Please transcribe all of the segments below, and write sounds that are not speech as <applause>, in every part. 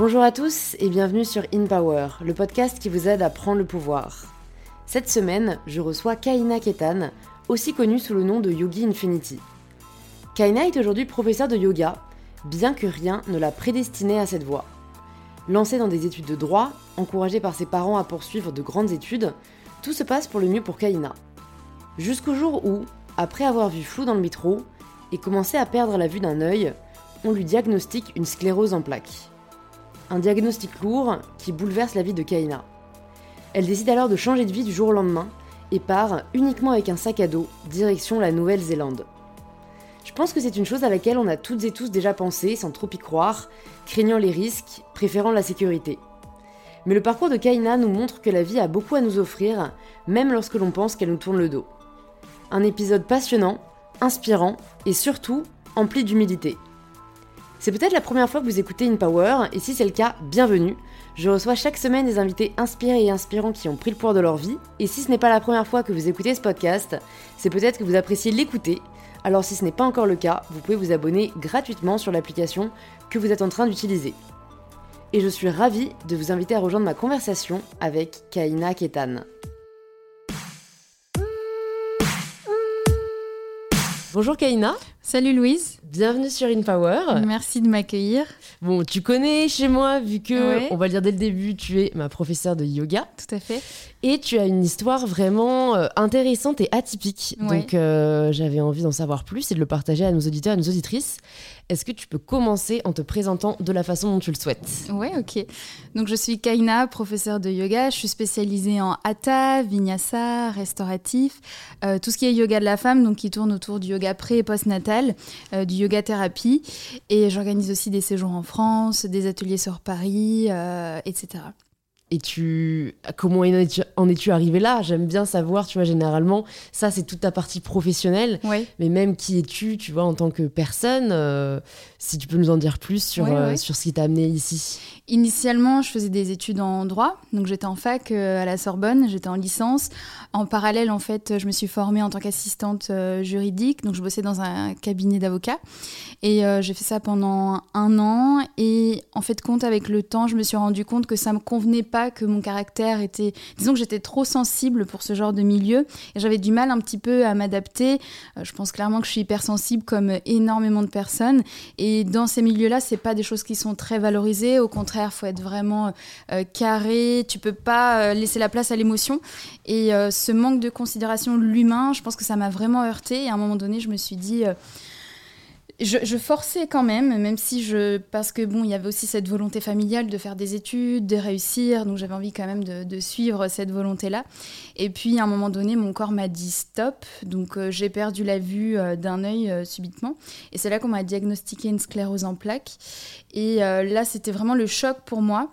Bonjour à tous et bienvenue sur In Power, le podcast qui vous aide à prendre le pouvoir. Cette semaine, je reçois Kaina Ketan, aussi connue sous le nom de Yogi Infinity. Kaina est aujourd'hui professeure de yoga, bien que rien ne l'a prédestinée à cette voie. Lancée dans des études de droit, encouragée par ses parents à poursuivre de grandes études, tout se passe pour le mieux pour Kaina. Jusqu'au jour où, après avoir vu flou dans le métro et commencé à perdre la vue d'un œil, on lui diagnostique une sclérose en plaques. Un diagnostic lourd qui bouleverse la vie de Kaina. Elle décide alors de changer de vie du jour au lendemain et part, uniquement avec un sac à dos, direction la Nouvelle-Zélande. Je pense que c'est une chose à laquelle on a toutes et tous déjà pensé sans trop y croire, craignant les risques, préférant la sécurité. Mais le parcours de Kaina nous montre que la vie a beaucoup à nous offrir, même lorsque l'on pense qu'elle nous tourne le dos. Un épisode passionnant, inspirant et surtout empli d'humilité. C'est peut-être la première fois que vous écoutez In Power, et si c'est le cas, bienvenue. Je reçois chaque semaine des invités inspirés et inspirants qui ont pris le pouvoir de leur vie, et si ce n'est pas la première fois que vous écoutez ce podcast, c'est peut-être que vous appréciez l'écouter. Alors si ce n'est pas encore le cas, vous pouvez vous abonner gratuitement sur l'application que vous êtes en train d'utiliser. Et je suis ravie de vous inviter à rejoindre ma conversation avec Kaina Ketan. Bonjour Kaina. Salut Louise. Bienvenue sur In Power. Merci de m'accueillir. Bon, tu connais chez moi vu que, on va le dire dès le début, tu es ma professeure de yoga. Tout à fait. Et tu as une histoire vraiment euh, intéressante et atypique. Donc euh, j'avais envie d'en savoir plus et de le partager à nos auditeurs et nos auditrices. Est-ce que tu peux commencer en te présentant de la façon dont tu le souhaites? Ouais, ok. Donc je suis Kaina, professeure de yoga. Je suis spécialisée en hatha, vinyasa, restauratif, euh, tout ce qui est yoga de la femme, donc qui tourne autour du yoga pré et post-natal, du yoga thérapie. Et j'organise aussi des séjours en France, des ateliers sur Paris, etc. Et tu, comment en es-tu arrivé là? J'aime bien savoir, tu vois, généralement, ça c'est toute ta partie professionnelle. Mais même qui es-tu, tu vois, en tant que personne euh, Si tu peux nous en dire plus sur, euh, sur ce qui t'a amené ici. Initialement, je faisais des études en droit, donc j'étais en fac euh, à la Sorbonne, j'étais en licence. En parallèle, en fait, je me suis formée en tant qu'assistante euh, juridique, donc je bossais dans un cabinet d'avocats. Et j'ai fait ça pendant un an. Et en fait, compte avec le temps, je me suis rendu compte que ça me convenait pas, que mon caractère était, disons que j'étais trop sensible pour ce genre de milieu, et j'avais du mal un petit peu à m'adapter. je pense clairement que je suis hypersensible comme énormément de personnes. Et dans ces milieux-là, c'est pas des choses qui sont très valorisées. Au contraire faut être vraiment euh, carré, tu peux pas euh, laisser la place à l'émotion. Et euh, ce manque de considération de l'humain, je pense que ça m'a vraiment heurté. Et à un moment donné, je me suis dit je, forçais quand même, même si je. Parce que bon, il y avait aussi cette volonté familiale de faire des études, de réussir, donc j'avais envie quand même de, suivre cette volonté-là. Et puis à un moment donné, mon corps m'a dit stop, donc euh, j'ai perdu la vue euh, d'un œil euh, subitement. Et c'est là qu'on m'a diagnostiqué une sclérose en plaques. Et là, c'était vraiment le choc pour moi.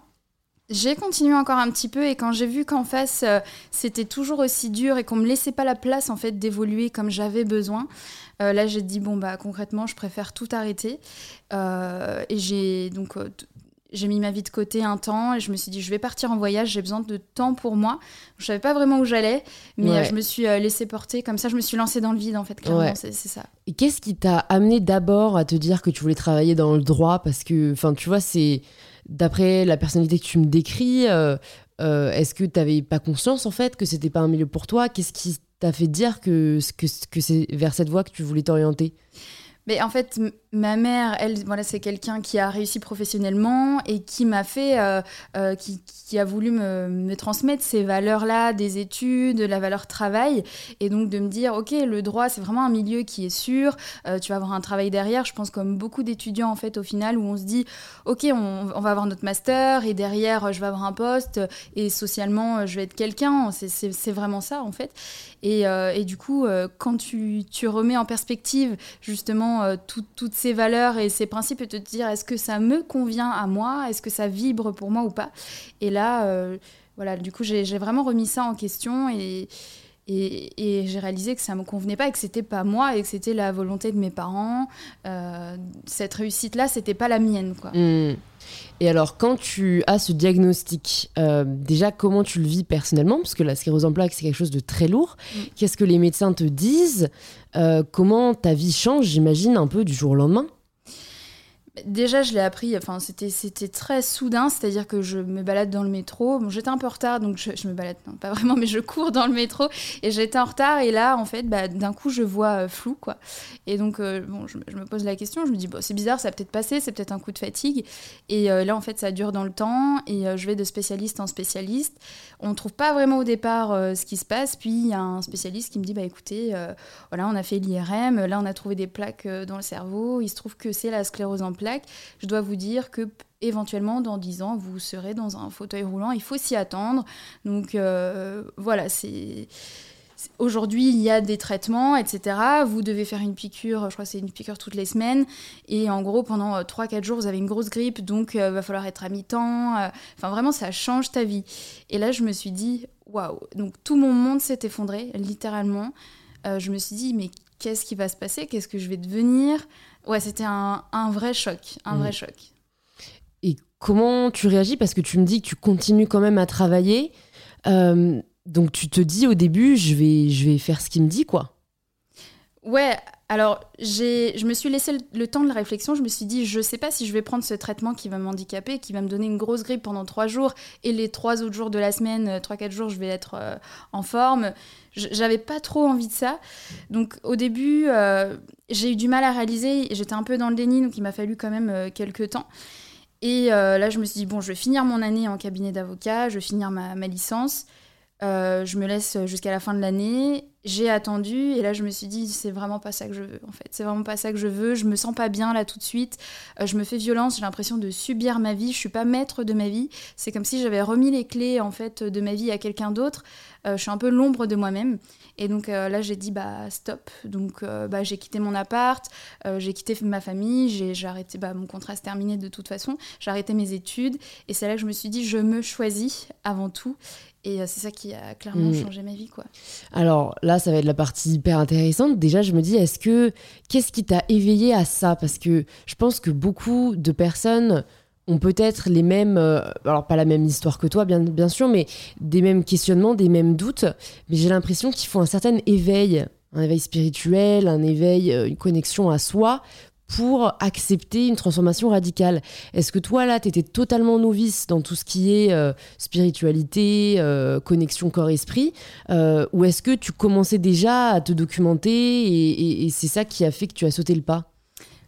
J'ai continué encore un petit peu et quand j'ai vu qu'en face c'était toujours aussi dur et qu'on me laissait pas la place en fait d'évoluer comme j'avais besoin, euh, là, j'ai dit, bon, bah, concrètement, je préfère tout arrêter. Euh, et j'ai donc. Euh, j'ai mis ma vie de côté un temps et je me suis dit je vais partir en voyage, j'ai besoin de temps pour moi. Je savais pas vraiment où j'allais, mais je me suis laissé porter comme ça, je me suis lancée dans le vide en fait, clairement, c'est ça. Et qu'est-ce qui t'a amené d'abord à te dire que tu voulais travailler dans le droit? Parce que enfin tu vois c'est d'après la personnalité que tu me décris est-ce que tu n'avais pas conscience en fait que c'était pas un milieu pour toi? Qu'est-ce qui t'a fait dire que, que c'est vers cette voie que tu voulais t'orienter? Mais en fait, ma mère, elle, voilà, c'est quelqu'un qui a réussi professionnellement et qui m'a fait, euh, euh, qui, a voulu me, me transmettre ces valeurs-là, des études, la valeur travail, et donc de me dire, ok, le droit, c'est vraiment un milieu qui est sûr, euh, tu vas avoir un travail derrière. Je pense comme beaucoup d'étudiants en fait, au final, où on se dit, ok, on, va avoir notre master et derrière, je vais avoir un poste et socialement, je vais être quelqu'un. C'est vraiment ça en fait. Et, du coup, quand tu, remets en perspective justement toutes ces valeurs et ces principes et te dire est-ce que ça me convient à moi, est-ce que ça vibre pour moi ou pas? Et là, euh, voilà, du coup, j'ai vraiment remis ça en question et, et, j'ai réalisé que ça me convenait pas et que c'était pas moi et que c'était la volonté de mes parents. Euh, cette réussite-là, c'était pas la mienne, quoi. Mmh. Et alors, quand tu as ce diagnostic, euh, déjà, comment tu le vis personnellement? Parce que la sclérose en plaques, c'est quelque chose de très lourd. Mm. Qu'est-ce que les médecins te disent? Euh, Comment ta vie change, j'imagine, un peu du jour au lendemain? Déjà, je l'ai appris, enfin, c'était, très soudain, c'est-à-dire que je me balade dans le métro. Bon, j'étais un peu en retard, donc je, me balade, non, pas vraiment, <laughs> mais je cours dans le métro et j'étais en retard. Et là, en fait, bah, d'un coup, je vois euh, flou, quoi. Et donc, euh, bon, je, me pose la question, je me dis, bon, c'est bizarre, ça a peut-être passé, c'est peut-être un coup de fatigue. Et euh, là, en fait, ça dure dans le temps et je vais de spécialiste en spécialiste. On ne trouve pas vraiment au départ ce qui se passe. Puis, il y a un spécialiste qui me dit, bah écoutez, voilà, on a fait l'IRM, là, on a trouvé des plaques dans le cerveau. Il se trouve que c'est la sclérose en plaques je dois vous dire que éventuellement dans 10 ans vous serez dans un fauteuil roulant il faut s'y attendre donc euh, voilà c'est Aujourd'hui, il y a des traitements, etc. Vous devez faire une piqûre, je crois que c'est une piqûre toutes les semaines. Et en gros, pendant 3-4 euh, jours, vous avez une grosse grippe, donc il euh, va falloir être à mi-temps. Enfin, vraiment, ça change ta vie. Et là, je me suis dit, waouh. Donc, tout mon monde s'est effondré, littéralement. je me suis dit, mais qu'est-ce qui va se passer? Qu'est-ce que je vais devenir? Ouais, c'était un, vrai choc, un vrai mm. choc. Et comment tu réagis? Parce que tu me dis que tu continues quand même à travailler. Euh, donc tu te dis au début, je vais, je vais faire ce qu'il me dit, quoi. Ouais, alors je me suis laissé le, temps de la réflexion. Je me suis dit, je sais pas si je vais prendre ce traitement qui va m'handicaper, qui va me donner une grosse grippe pendant trois jours, et les trois autres jours de la semaine, euh, trois, quatre jours, je vais être euh, en forme. J'avais pas trop envie de ça. Donc au début, euh, j'ai eu du mal à réaliser. J'étais un peu dans le déni, donc il m'a fallu quand même euh, quelques temps. Et là, je me suis dit, bon, je vais finir mon année en cabinet d'avocat, je vais finir ma licence. je me laisse jusqu'à la fin de l'année. J'ai attendu et là je me suis dit c'est vraiment pas ça que je veux en fait. C'est vraiment pas ça que je veux. Je me sens pas bien là tout de suite. je me fais violence. J'ai l'impression de subir ma vie. Je suis pas maître de ma vie. C'est comme si j'avais remis les clés en fait de ma vie à quelqu'un d'autre. Euh, je suis un peu l'ombre de moi-même. Et donc euh, là, j'ai dit bah stop. Donc euh, bah, j'ai quitté mon appart, j'ai quitté ma famille, j'ai arrêté, bah, mon contrat se terminé de toute façon, j'ai arrêté mes études. Et c'est là que je me suis dit, je me choisis avant tout. Et c'est ça qui a clairement mm. changé ma vie, quoi. Alors là, ça va être la partie hyper intéressante. Déjà, je me dis, est-ce que qu'est-ce qui t'a éveillé à ça? Parce que je pense que beaucoup de personnes ont peut-être les mêmes, euh, alors pas la même histoire que toi bien, sûr, mais des mêmes questionnements, des mêmes doutes, mais j'ai l'impression qu'il faut un certain éveil, un éveil spirituel, un éveil, euh, une connexion à soi pour accepter une transformation radicale. Est-ce que toi, là, tu étais totalement novice dans tout ce qui est euh, spiritualité, connexion corps-esprit, ou est-ce que tu commençais déjà à te documenter et c'est ça qui a fait que tu as sauté le pas?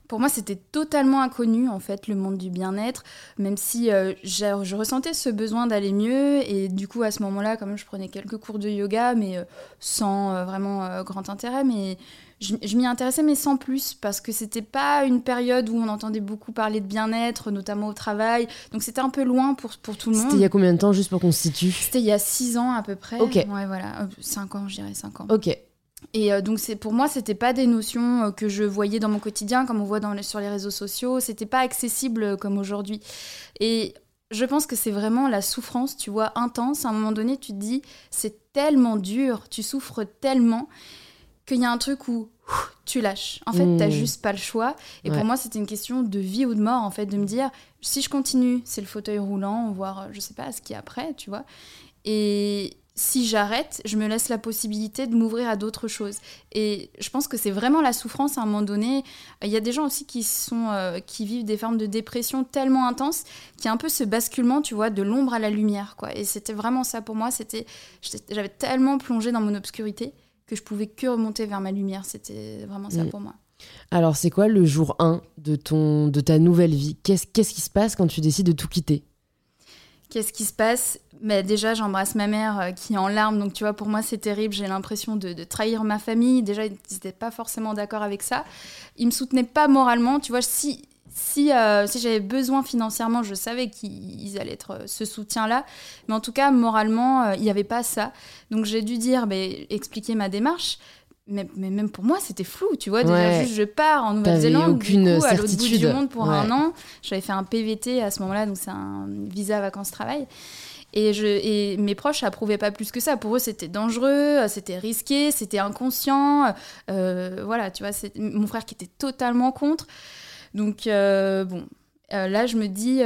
Pour moi, c'était totalement inconnu, en fait, le monde du bien-être, même si euh, je ressentais ce besoin d'aller mieux. Et du coup, à ce moment-là, quand même, je prenais quelques cours de yoga, mais euh, sans euh, vraiment grand intérêt. Mais je, m'y intéressais, mais sans plus, parce que c'était pas une période où on entendait beaucoup parler de bien-être, notamment au travail. Donc c'était un peu loin pour, pour tout le monde. C'était il y a combien de temps, juste pour qu'on se situe? C'était il y a six ans à peu près. Ok. Ouais, voilà. Cinq ans, je dirais, cinq ans. Ok. Et euh, donc c'est pour moi c'était pas des notions euh, que je voyais dans mon quotidien comme on voit dans sur les réseaux sociaux, c'était pas accessible euh, comme aujourd'hui. Et je pense que c'est vraiment la souffrance, tu vois, intense. À un moment donné, tu te dis c'est tellement dur, tu souffres tellement qu'il y a un truc où tu lâches. En fait, tu t'as mmh. juste pas le choix. Et pour moi, c'était une question de vie ou de mort, en fait, de me dire si je continue, c'est le fauteuil roulant, voire je sais pas ce qu'il y a après, tu vois. Et, si j'arrête, je me laisse la possibilité de m'ouvrir à d'autres choses. Et je pense que c'est vraiment la souffrance à un moment donné. Il y a des gens aussi qui, sont, euh, qui vivent des formes de dépression tellement intenses qu'il y a un peu ce basculement, tu vois, de l'ombre à la lumière. Quoi. Et c'était vraiment ça pour moi. C'était, j'avais tellement plongé dans mon obscurité que je pouvais que remonter vers ma lumière. C'était vraiment ça mm. pour moi. Alors, c'est quoi le jour 1 de, ton, de ta nouvelle vie? Qu'est-ce, qu'est-ce qui se passe quand tu décides de tout quitter? Qu'est-ce qui se passe? Mais déjà, j'embrasse ma mère euh, qui est en larmes, donc tu vois, pour moi, c'est terrible. J'ai l'impression de, trahir ma famille. Déjà, ils n'étaient pas forcément d'accord avec ça. Ils me soutenaient pas moralement. Tu vois, si, si, euh, si j'avais besoin financièrement, je savais qu'ils allaient être euh, ce soutien-là. Mais en tout cas, moralement, il n'y avait pas ça. Donc j'ai dû dire, bah, expliquer ma démarche. Mais, mais, même pour moi, c'était flou, tu vois. Déjà, juste, je pars en Nouvelle-Zélande, aucune à l'autre bout du monde pour un an. J'avais fait un PVT à ce moment-là, donc c'est un visa vacances-travail. Et, je, et mes proches approuvaient pas plus que ça. Pour eux, c'était dangereux, c'était risqué, c'était inconscient. Euh, voilà, tu vois, c'est mon frère qui était totalement contre. Donc, euh, bon, euh, là, je me dis,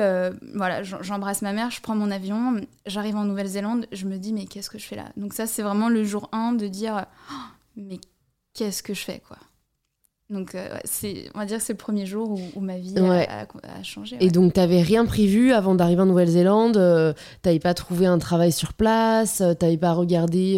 voilà, j'embrasse ma mère, je prends mon avion, j'arrive en Nouvelle-Zélande, je me dis, mais qu'est-ce que je fais là? Donc ça, c'est vraiment le jour 1 de dire, oh, mais qu'est-ce que je fais, quoi Donc, euh, c'est, on va dire que c'est le premier jour où, ma vie a, changé. Et donc, tu n'avais rien prévu avant d'arriver en Nouvelle-Zélande euh, Tu n'avais pas trouvé un travail sur place Tu n'avais pas regardé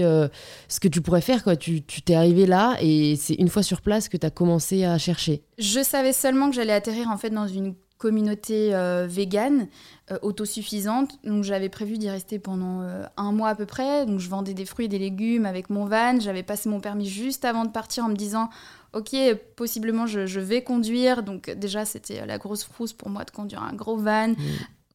ce que tu pourrais faire quoi. Tu, tu t'es arrivé là et c'est une fois sur place que tu as commencé à chercher. Je savais seulement que j'allais atterrir en fait dans une communauté euh, végane euh, autosuffisante. Donc j'avais prévu d'y rester pendant euh, un mois à peu près. Donc je vendais des fruits et des légumes avec mon van. J'avais passé mon permis juste avant de partir en me disant ok possiblement je, vais conduire. Donc déjà c'était la grosse frousse pour moi de conduire un gros van. Mmh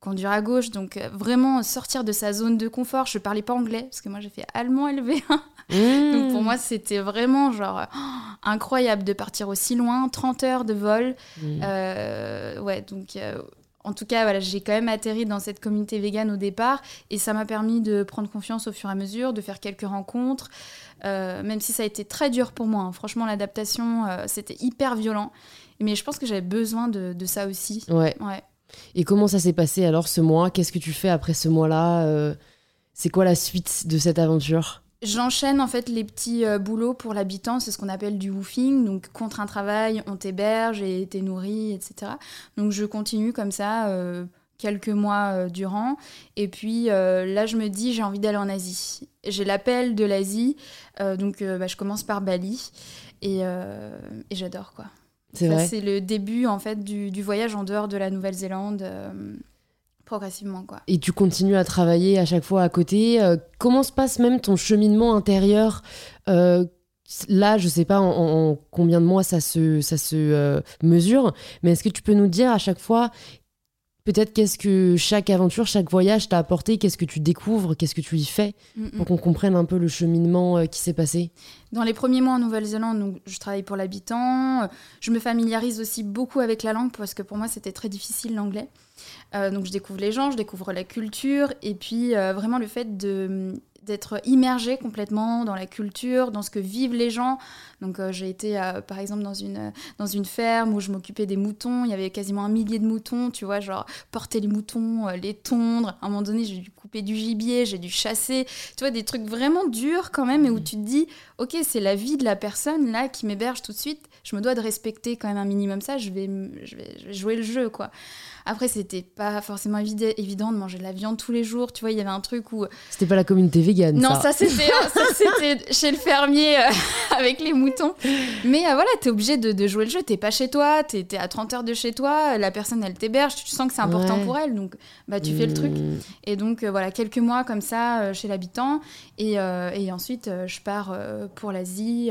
conduire à gauche, donc euh, vraiment sortir de sa zone de confort. Je parlais pas anglais parce que moi j'ai fait allemand élevé. <laughs> Mmh. donc pour moi c'était vraiment genre <gasps> incroyable de partir aussi loin, 30 heures de vol. Mmh. Euh, ouais, donc euh, en tout cas voilà, j'ai quand même atterri dans cette communauté végane au départ et ça m'a permis de prendre confiance au fur et à mesure, de faire quelques rencontres. même si ça a été très dur pour moi, hein. franchement l'adaptation c'était hyper violent, mais je pense que j'avais besoin de, de, ça aussi. Ouais. ouais. Et comment ça s'est passé alors ce mois? Qu'est-ce que tu fais après ce mois-là euh, C'est quoi la suite de cette aventure? J'enchaîne en fait les petits euh, boulots pour l'habitant, c'est ce qu'on appelle du woofing, donc contre un travail, on t'héberge et t'es nourri, etc. Donc je continue comme ça euh, quelques mois durant, et puis là je me dis j'ai envie d'aller en Asie. J'ai l'appel de l'Asie, donc bah, je commence par Bali, et, et j'adore quoi. C'est le début en fait du, voyage en dehors de la Nouvelle-Zélande. Euh, progressivement quoi. Et tu continues à travailler à chaque fois à côté. Euh, comment se passe même ton cheminement intérieur euh, Là, je sais pas en, combien de mois ça se, ça se mesure, mais est-ce que tu peux nous dire à chaque fois peut-être qu'est-ce que chaque aventure, chaque voyage t'a apporté, qu'est-ce que tu découvres, qu'est-ce que tu y fais, mm, mm. pour qu'on comprenne un peu le cheminement euh, qui s'est passé? Dans les premiers mois en Nouvelle-Zélande, je travaille pour l'habitant, je me familiarise aussi beaucoup avec la langue, parce que pour moi c'était très difficile l'anglais. Euh, donc je découvre les gens, je découvre la culture, et puis euh, vraiment le fait de d'être immergé complètement dans la culture, dans ce que vivent les gens. Donc euh, j'ai été euh, par exemple dans une, dans une ferme où je m'occupais des moutons, il y avait quasiment un millier de moutons, tu vois, genre porter les moutons, euh, les tondre. À un moment donné, j'ai dû couper du gibier, j'ai dû chasser, tu vois, des trucs vraiment durs quand même, et où tu te dis, ok, c'est la vie de la personne là qui m'héberge tout de suite, je me dois de respecter quand même un minimum ça, je vais, je vais, je vais jouer le jeu, quoi. Après, c'était pas forcément évident de manger de la viande tous les jours. Tu vois, il y avait un truc où. C'était pas la communauté végane. Non, ça, c'était, chez le fermier euh, <laughs> avec les moutons. Mais euh, voilà, t'es obligé de, jouer le jeu. T'es pas chez toi, t'es, es à 30 heures de chez toi. La personne, elle t'héberge. Tu sens que c'est important pour elle. Donc, bah, tu fais le truc. Hmm. Et donc, euh, voilà, quelques mois comme ça chez l'habitant. Et, et ensuite, je pars pour l'Asie.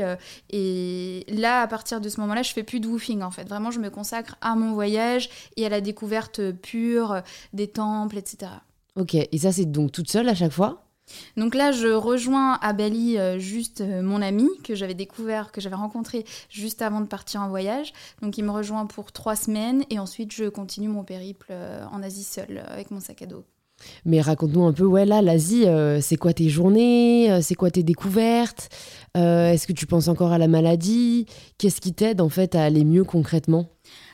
et là, à partir de ce moment-là, je fais plus de woofing en fait. Vraiment, je me consacre à mon voyage et à la découverte pure des temples, etc. Ok, et ça c'est donc toute seule à chaque fois? Donc là, je rejoins à Bali euh, juste euh, mon ami que j'avais découvert, que j'avais rencontré juste avant de partir en voyage. Donc il me rejoint pour trois semaines et ensuite je continue mon périple euh, en Asie seule avec mon sac à dos. Mais raconte-nous un peu, ouais, là, l'Asie, c'est quoi tes journées C'est quoi tes découvertes Est-ce que tu penses encore à la maladie Qu'est-ce qui t'aide en fait à aller mieux concrètement?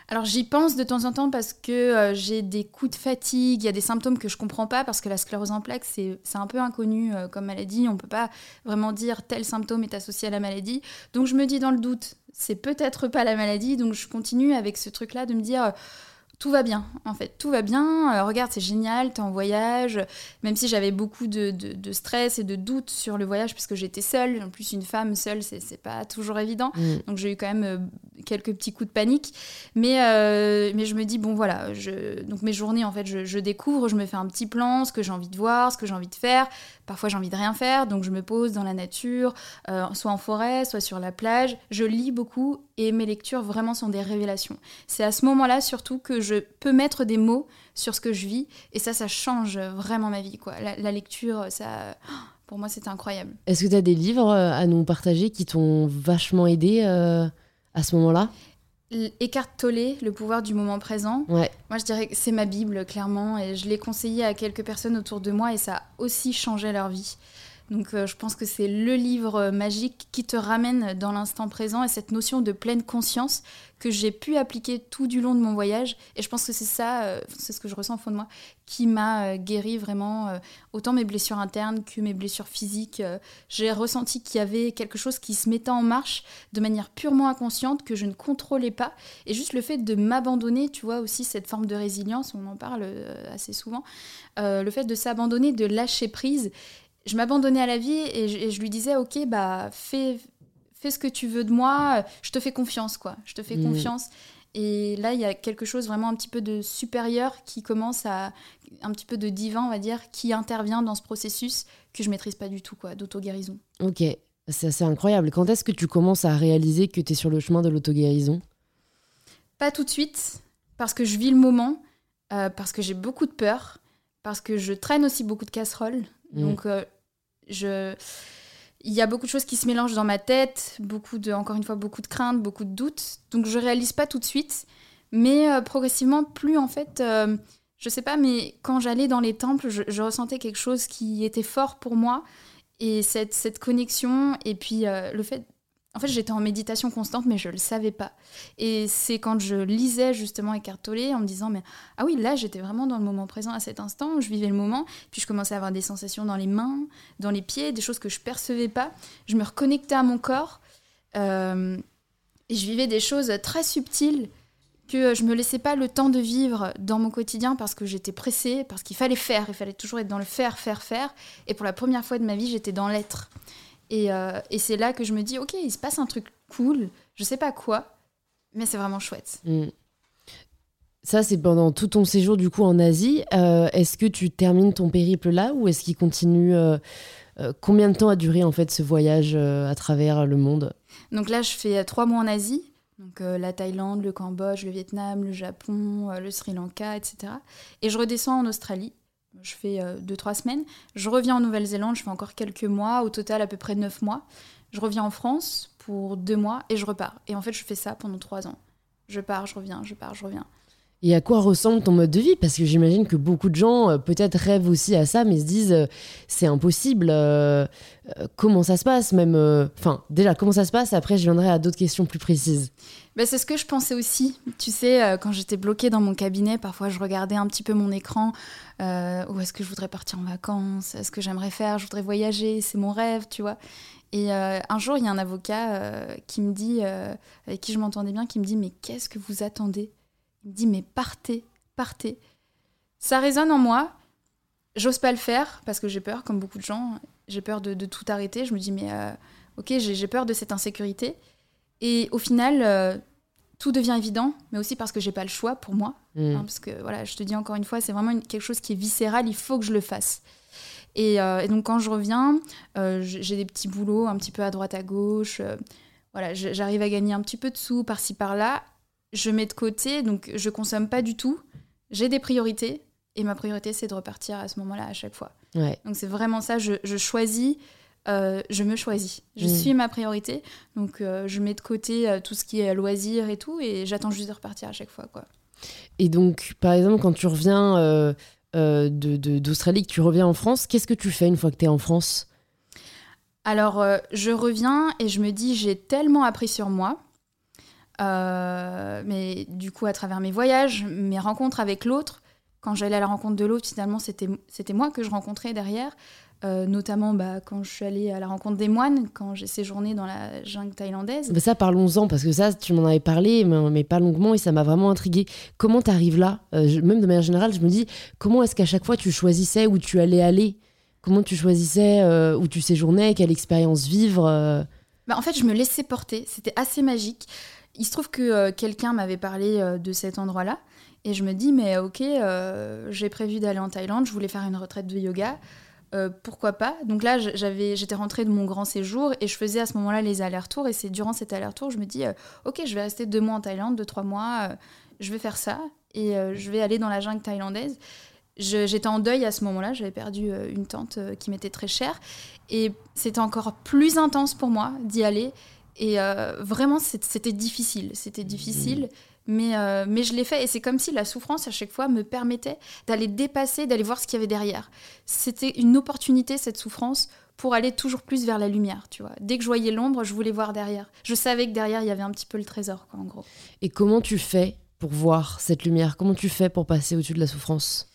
Alors j'y pense de temps en temps parce que euh, j'ai des coups de fatigue, il y a des symptômes que je comprends pas parce que la sclérose en plaques c'est un peu inconnu euh, comme maladie, on peut pas vraiment dire tel symptôme est associé à la maladie. Donc je me dis dans le doute, c'est peut-être pas la maladie, donc je continue avec ce truc là de me dire tout va bien, en fait, tout va bien. Euh, regarde, c'est génial, t'es en voyage. Même si j'avais beaucoup de, stress et de doutes sur le voyage, puisque j'étais seule. En plus, une femme seule, c'est pas toujours évident. Mm. Donc, j'ai eu quand même euh, quelques petits coups de panique. Mais, euh, mais je me dis, bon, voilà. Je... Donc, mes journées, en fait, je, je découvre, je me fais un petit plan, ce que j'ai envie de voir, ce que j'ai envie de faire. Parfois, j'ai envie de rien faire, donc je me pose dans la nature, euh, soit en forêt, soit sur la plage. Je lis beaucoup et mes lectures vraiment sont des révélations. C'est à ce moment-là surtout que je peux mettre des mots sur ce que je vis et ça, ça change vraiment ma vie. Quoi. La, lecture, ça, pour moi, c'est incroyable. Est-ce que tu as des livres euh, à nous partager qui t'ont vachement aidé euh, à ce moment-là? Eckhart Tolle, Le pouvoir du moment présent. Ouais. Moi, je dirais que c'est ma Bible, clairement. Et je l'ai conseillé à quelques personnes autour de moi et ça a aussi changé leur vie. Donc euh, je pense que c'est le livre magique qui te ramène dans l'instant présent et cette notion de pleine conscience que j'ai pu appliquer tout du long de mon voyage. Et je pense que c'est ça, euh, c'est ce que je ressens au fond de moi, qui m'a euh, guéri vraiment autant mes blessures internes que mes blessures physiques. j'ai ressenti qu'il y avait quelque chose qui se mettait en marche de manière purement inconsciente que je ne contrôlais pas. Et juste le fait de m'abandonner, tu vois aussi cette forme de résilience, on en parle assez souvent, le fait de s'abandonner, de lâcher prise je m'abandonnais à la vie et je, lui disais, ok, bah fais, fais ce que tu veux de moi, je te fais confiance, quoi. Je te fais mm. confiance. Et là, il y a quelque chose vraiment un petit peu de supérieur qui commence à. un petit peu de divin, on va dire, qui intervient dans ce processus que je maîtrise pas du tout, quoi, d'auto-guérison. Ok, c'est assez incroyable. Quand est-ce que tu commences à réaliser que tu es sur le chemin de l'auto-guérison Pas tout de suite, parce que je vis le moment, euh, parce que j'ai beaucoup de peur, parce que je traîne aussi beaucoup de casseroles. Mm. Donc, euh, je il y a beaucoup de choses qui se mélangent dans ma tête, beaucoup de, encore une fois, beaucoup de craintes, beaucoup de doutes. Donc je réalise pas tout de suite, mais euh, progressivement, plus en fait, euh, je sais pas, mais quand j'allais dans les temples, je, ressentais quelque chose qui était fort pour moi. Et cette, cette connexion, et puis euh, le fait en fait, j'étais en méditation constante, mais je ne le savais pas. Et c'est quand je lisais justement Eckhart Tolle en me disant, mais ah oui, là, j'étais vraiment dans le moment présent à cet instant, je vivais le moment, puis je commençais à avoir des sensations dans les mains, dans les pieds, des choses que je percevais pas. Je me reconnectais à mon corps euh, et je vivais des choses très subtiles que je me laissais pas le temps de vivre dans mon quotidien parce que j'étais pressée, parce qu'il fallait faire, il fallait toujours être dans le faire, faire, faire. Et pour la première fois de ma vie, j'étais dans l'être. Euh, et, c'est là que je me dis, ok, il se passe un truc cool, je sais pas quoi, mais c'est vraiment chouette. Mm. Ça, c'est pendant tout ton séjour du coup en Asie. Euh, est-ce que tu termines ton périple là ou est-ce qu'il continue euh, Combien de temps a duré en fait ce voyage à travers le monde? Donc là, je fais trois mois en Asie. Donc la Thaïlande, le Cambodge, le Vietnam, le Japon, le Sri Lanka, etc. Et je redescends en Australie je fais 2-3 euh, semaines. Je reviens en Nouvelle-Zélande, je fais encore quelques mois, au total à peu près 9 mois. Je reviens en France pour 2 mois et je repars. Et en fait, je fais ça pendant 3 ans. Je pars, je reviens, je pars, je reviens. Et à quoi ressemble ton mode de vie? Parce que j'imagine que beaucoup de gens euh, peut-être rêvent aussi à ça, mais se disent euh, c'est impossible. comment ça se passe? Même Enfin, déjà, comment ça se passe? Après, je viendrai à d'autres questions plus précises. Ben, c'est ce que je pensais aussi. Tu sais, euh, quand j'étais bloquée dans mon cabinet, parfois je regardais un petit peu mon écran. Euh, où est-ce que je voudrais partir en vacances? Est-ce que j'aimerais faire? Je voudrais voyager, c'est mon rêve, tu vois? Et euh, un jour, il y a un avocat qui me dit, avec qui je m'entendais bien, qui me dit Mais qu'est-ce que vous attendez? Il me dit Mais partez, partez. Ça résonne en moi. J'ose pas le faire parce que j'ai peur, comme beaucoup de gens. J'ai peur de, de, tout arrêter. Je me dis Mais ok, j'ai peur de cette insécurité. Et au final, euh, tout devient évident, mais aussi parce que j'ai pas le choix pour moi. Mm. Hein, parce que voilà, je te dis encore une fois, c'est vraiment quelque chose qui est viscéral, il faut que je le fasse. Et, euh, donc quand je reviens, euh, j'ai des petits boulots un petit peu à droite à gauche. voilà, j'arrive à gagner un petit peu de sous par-ci par-là. Je mets de côté, donc je consomme pas du tout. J'ai des priorités. Et ma priorité, c'est de repartir à ce moment-là à chaque fois. Donc c'est vraiment ça, je, je choisis euh, je me choisis. Je mm. suis ma priorité. Donc, euh, je mets de côté euh, tout ce qui est loisir et tout, et j'attends juste de repartir à chaque fois. Quoi. Et donc, par exemple, quand tu reviens d'Australie, de, que tu reviens en France, qu'est-ce que tu fais une fois que tu es en France? Alors, je reviens et je me dis, j'ai tellement appris sur moi. Mais du coup, à travers mes voyages, mes rencontres avec l'autre, quand j'allais à la rencontre de l'autre, finalement, c'était moi que je rencontrais derrière. Euh, notamment bah, quand je suis allée à la rencontre des moines, quand j'ai séjourné dans la jungle thaïlandaise. ça, parlons-en, parce que ça, tu m'en avais parlé, mais, pas longuement, et ça m'a vraiment intrigué. Comment tu arrives là? Euh, Même de manière générale, je me dis, comment est-ce qu'à chaque fois tu choisissais où tu allais aller? Comment tu choisissais euh, où tu séjournais? Quelle expérience vivre bah, En fait, je me laissais porter, c'était assez magique. Il se trouve que quelqu'un m'avait parlé de cet endroit-là, et je me dis, mais ok, j'ai prévu d'aller en Thaïlande, je voulais faire une retraite de yoga. Euh, pourquoi pas? Donc là, j'avais, j'étais rentrée de mon grand séjour et je faisais à ce moment-là les allers-retours. Et c'est durant cet aller-retour, je me dis, euh, ok, je vais rester deux mois en Thaïlande, deux, trois mois, euh, je vais faire ça et je vais aller dans la jungle thaïlandaise. j'étais en deuil à ce moment-là, j'avais perdu une tante qui m'était très chère et c'était encore plus intense pour moi d'y aller. Et vraiment, c'était difficile. C'était difficile. Mmh. Mais, euh, mais je l'ai fait et c'est comme si la souffrance à chaque fois me permettait d'aller dépasser, d'aller voir ce qu'il y avait derrière. C'était une opportunité, cette souffrance, pour aller toujours plus vers la lumière, tu vois. Dès que je voyais l'ombre, je voulais voir derrière. Je savais que derrière, il y avait un petit peu le trésor, quoi, en gros. Et comment tu fais pour voir cette lumière? Comment tu fais pour passer au-dessus de la souffrance?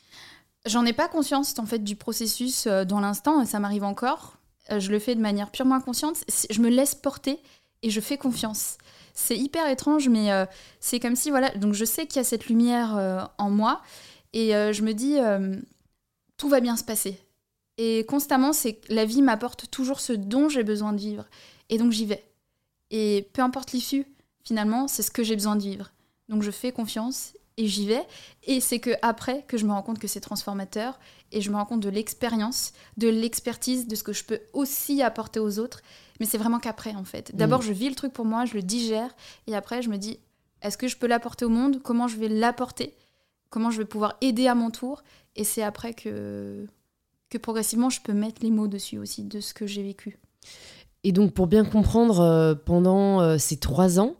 J'en ai pas conscience, en fait, du processus euh, dans l'instant, ça m'arrive encore. Euh, je le fais de manière purement inconsciente. Je me laisse porter et je fais confiance. C'est hyper étrange, mais euh, c'est comme si, voilà, donc je sais qu'il y a cette lumière en moi et je me dis, tout va bien se passer et constamment, c'est la vie m'apporte toujours ce dont j'ai besoin de vivre. Et donc j'y vais. Et peu importe l'issue, finalement, c'est ce que j'ai besoin de vivre. Donc je fais confiance et j'y vais. Et c'est que après que je me rends compte que c'est transformateur et je me rends compte de l'expérience, de l'expertise, de ce que je peux aussi apporter aux autres. Mais c'est vraiment qu'après, en fait. D'abord, mm. je vis le truc pour moi, je le digère. Et après, je me dis, est-ce que je peux l'apporter au monde? Comment je vais l'apporter? Comment je vais pouvoir aider à mon tour? Et c'est après que que progressivement je peux mettre les mots dessus aussi de ce que j'ai vécu. Et donc pour bien comprendre, euh, pendant euh, ces trois ans,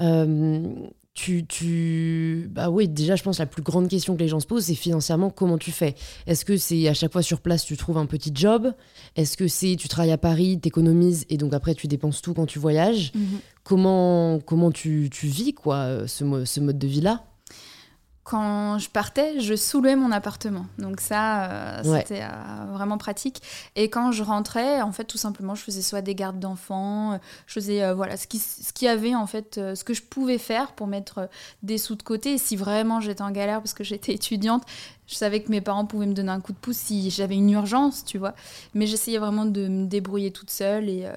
euh, tu, tu, Bah oui, déjà je pense la plus grande question que les gens se posent, c'est financièrement comment tu fais? Est-ce que c'est à chaque fois sur place tu trouves un petit job? Est-ce que c'est tu travailles à Paris, t'économises et donc après tu dépenses tout quand tu voyages? Mhm. Comment, comment tu, tu vis quoi ce, ce mode de vie-là? Quand je partais, je soulevais mon appartement. Donc ça, euh, c'était euh, vraiment pratique. Et quand je rentrais, en fait, tout simplement, je faisais soit des gardes d'enfants, euh, je faisais voilà ce qui ce qui avait en fait, ce que je pouvais faire pour mettre des sous de côté. Et si vraiment j'étais en galère parce que j'étais étudiante, je savais que mes parents pouvaient me donner un coup de pouce si j'avais une urgence, tu vois. Mais j'essayais vraiment de me débrouiller toute seule et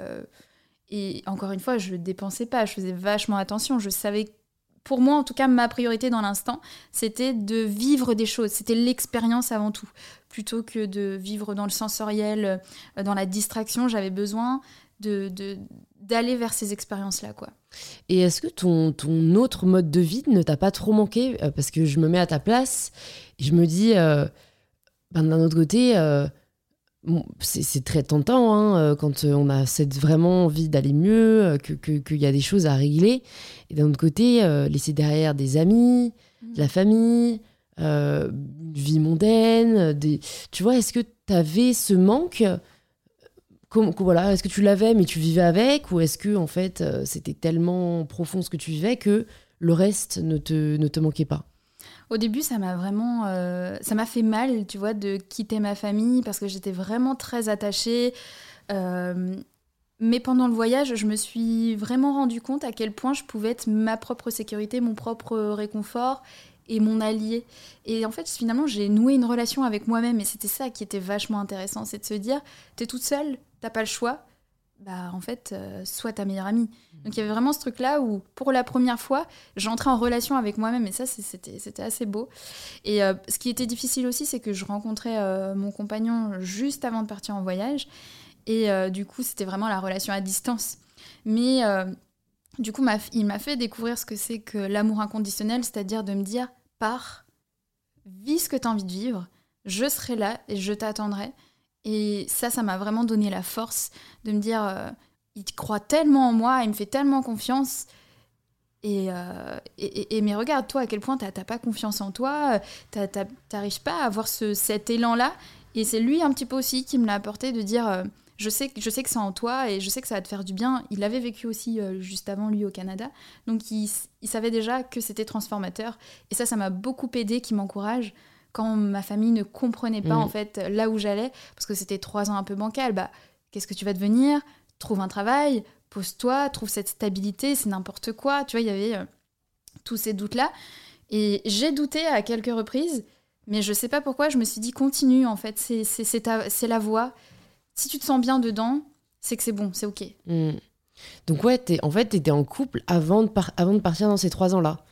et encore une fois, je ne dépensais pas, je faisais vachement attention. Je savais pour moi, en tout cas, ma priorité dans l'instant, c'était de vivre des choses. C'était l'expérience avant tout. Plutôt que de vivre dans le sensoriel, euh, dans la distraction, j'avais besoin de, d'aller vers ces expériences-là. quoi. Et est-ce que ton, ton autre mode de vie ne t'a pas trop manqué euh, Parce que je me mets à ta place et je me dis, euh, ben, d'un autre côté, c'est très tentant hein, euh, quand euh, on a cette vraiment envie d'aller mieux, euh, qu'il que, y a des choses à régler. Et d'un autre côté, laisser derrière des amis, de la famille, une vie mondaine. Tu vois, est-ce que tu avais ce manque voilà, Est-ce que tu l'avais mais tu vivais avec Ou est-ce que en fait c'était tellement profond ce que tu vivais que le reste ne te, ne te manquait pas? Au début, ça m'a vraiment, euh, ça m'a fait mal, tu vois, de quitter ma famille parce que j'étais vraiment très attachée. Euh, mais pendant le voyage, je me suis vraiment rendu compte à quel point je pouvais être ma propre sécurité, mon propre réconfort et mon allié. Et en fait, finalement, j'ai noué une relation avec moi-même et c'était ça qui était vachement intéressant, c'est de se dire, t'es toute seule, t'as pas le choix, bah en fait, euh, sois ta meilleure amie. Donc il y avait vraiment ce truc-là où, pour la première fois, j'entrais en relation avec moi-même et ça, c'était assez beau. Et euh, ce qui était difficile aussi, c'est que je rencontrais euh, mon compagnon juste avant de partir en voyage. Et du coup, c'était vraiment la relation à distance. Mais du coup, il m'a fait découvrir ce que c'est que l'amour inconditionnel, c'est-à-dire de me dire, pars, vis ce que tu as envie de vivre, je serai là et je t'attendrai. Et ça, ça m'a vraiment donné la force de me dire, euh, il croit tellement en moi, il me fait tellement confiance. Et, euh, et, mais regarde, toi, à quel point t'as pas confiance en toi, t'arrives pas à avoir ce, cet élan-là. Et c'est lui un petit peu aussi qui me l'a apporté de dire, euh, je sais, je sais que c'est en toi et je sais que ça va te faire du bien. Il avait vécu aussi juste avant lui au Canada, donc il savait déjà que c'était transformateur. Et ça, ça m'a beaucoup aidé, qui m'encourage quand ma famille ne comprenait pas en mm. fait là où j'allais, parce que c'était trois ans un peu bancal, bah qu'est-ce que tu vas devenir? Trouve un travail, pose-toi, trouve cette stabilité, c'est n'importe quoi. Tu vois, il y avait euh, tous ces doutes-là. Et j'ai douté à quelques reprises, mais je sais pas pourquoi, je me suis dit continue en fait, c'est la voie. Si tu te sens bien dedans, c'est que c'est bon, c'est ok. Mm. Donc ouais, es, en fait, tu étais en couple avant de, avant de partir dans ces trois ans-là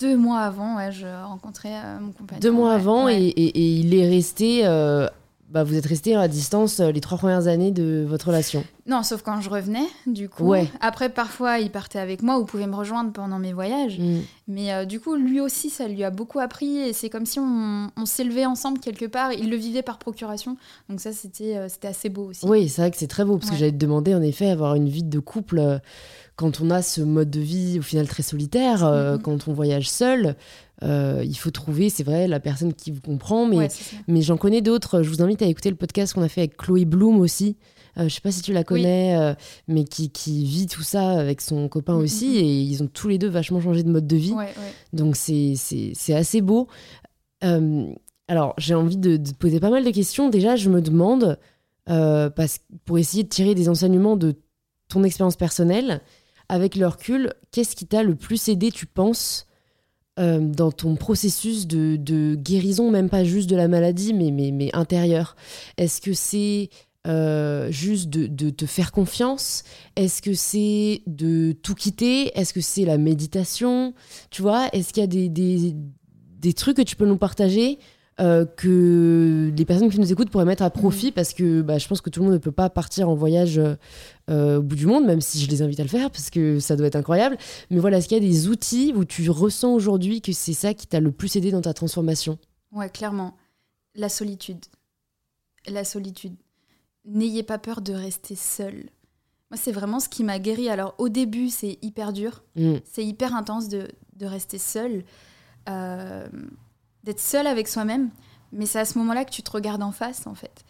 deux mois avant, ouais, je rencontrais euh, mon compagnon. Deux mois avant, Et, il est resté. Euh, bah, vous êtes resté à distance euh, les trois premières années de votre relation. Non, sauf quand je revenais, du coup. Ouais. Après, parfois, il partait avec moi ou pouvait me rejoindre pendant mes voyages. Mm. Mais du coup, lui aussi, ça lui a beaucoup appris. Et c'est comme si on, on s'élevait ensemble quelque part. Il le vivait par procuration. Donc ça, c'était c'était assez beau aussi. Oui, c'est vrai que c'est très beau. Parce que j'allais te demander, en effet, avoir une vie de couple quand on a ce mode de vie au final très solitaire, euh, mm-hmm. quand on voyage seul, euh, il faut trouver, c'est vrai, la personne qui vous comprend. Mais, mais j'en connais d'autres. Je vous invite à écouter le podcast qu'on a fait avec Chloé Bloom aussi, je sais pas si tu la connais, mais qui, qui, vit tout ça avec son copain Mm, aussi, et ils ont tous les deux vachement changé de mode de vie. Ouais, ouais. Donc c'est assez beau. Euh, alors j'ai envie de, de poser pas mal de questions. Déjà, je me demande, euh, parce, pour essayer de tirer des enseignements de ton expérience personnelle, avec le recul, qu'est-ce qui t'a le plus aidé, tu penses, euh, dans ton processus de, guérison, même pas juste de la maladie, mais, mais, mais intérieur Est-ce que c'est euh, juste de, te faire confiance? Est-ce que c'est de tout quitter? Est-ce que c'est la méditation? Tu vois, est-ce qu'il y a des, des trucs que tu peux nous partager euh, que les personnes qui nous écoutent pourraient mettre à profit parce que bah, je pense que tout le monde ne peut pas partir en voyage euh, euh, au bout du monde, même si je les invite à le faire parce que ça doit être incroyable. Mais voilà, est-ce qu'il y a des outils où tu ressens aujourd'hui que c'est ça qui t'a le plus aidé dans ta transformation? Ouais, clairement. La solitude. La solitude. N'ayez pas peur de rester seul. Moi, c'est vraiment ce qui m'a guéri. Alors, au début, c'est hyper dur. Mm. C'est hyper intense de, de rester seul. Euh, d'être seul avec soi-même. Mais c'est à ce moment-là que tu te regardes en face, en fait.